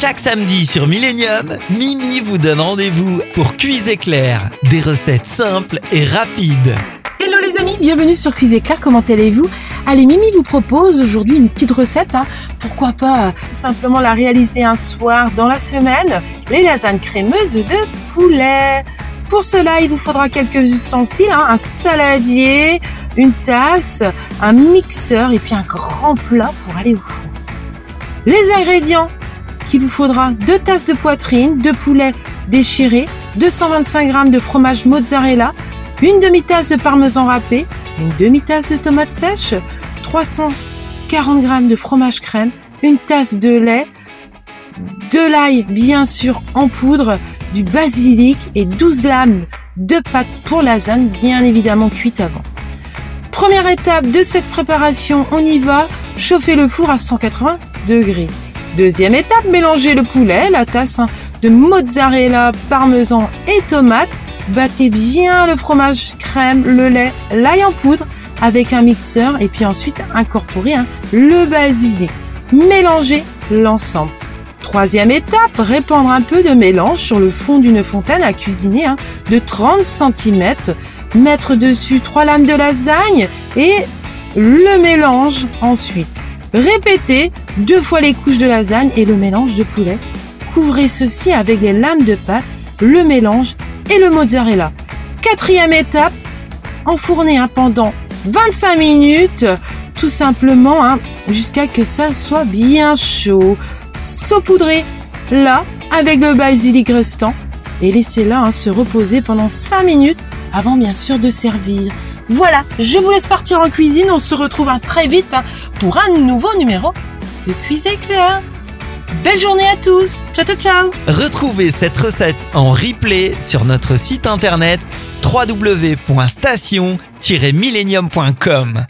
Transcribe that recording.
Chaque samedi sur Millennium, Mimi vous donne rendez-vous pour Cuise éclair. Des recettes simples et rapides. Hello les amis, bienvenue sur Cuise Éclair, comment allez-vous? Allez, Mimi vous propose aujourd'hui une petite recette. hein. Pourquoi pas euh, tout simplement la réaliser un soir dans la semaine Les lasagnes crémeuses de poulet. Pour cela, il vous faudra quelques ustensiles, hein, un saladier, une tasse, un mixeur et puis un grand plat pour aller au four. Les ingrédients qu'il vous faudra 2 tasses de poitrine, de poulet déchiré, 225 g de fromage mozzarella, une demi-tasse de parmesan râpé, une demi-tasse de tomates sèches, 340 g de fromage crème, une tasse de lait, de l'ail bien sûr en poudre, du basilic et 12 lames de pâte pour lasagne bien évidemment cuite avant. Première étape de cette préparation, on y va, chauffer le four à 180 degrés. Deuxième étape, mélanger le poulet, la tasse de mozzarella, parmesan et tomate. Battez bien le fromage crème, le lait, l'ail en poudre avec un mixeur et puis ensuite incorporez hein, le basilic. Mélangez l'ensemble. Troisième étape, répandre un peu de mélange sur le fond d'une fontaine à cuisiner hein, de 30 cm. Mettre dessus trois lames de lasagne et le mélange ensuite. Répétez deux fois les couches de lasagne et le mélange de poulet. Couvrez ceci avec les lames de pâte, le mélange et le mozzarella. Quatrième étape, enfournez hein, pendant 25 minutes, tout simplement, hein, jusqu'à que ça soit bien chaud. Saupoudrez là avec le basilic restant et laissez-la hein, se reposer pendant 5 minutes avant bien sûr de servir. Voilà, je vous laisse partir en cuisine, on se retrouve très vite hein, pour un nouveau numéro de Cuise Éclair. Belle journée à tous, ciao ciao ciao Retrouvez cette recette en replay sur notre site internet www.station-millennium.com.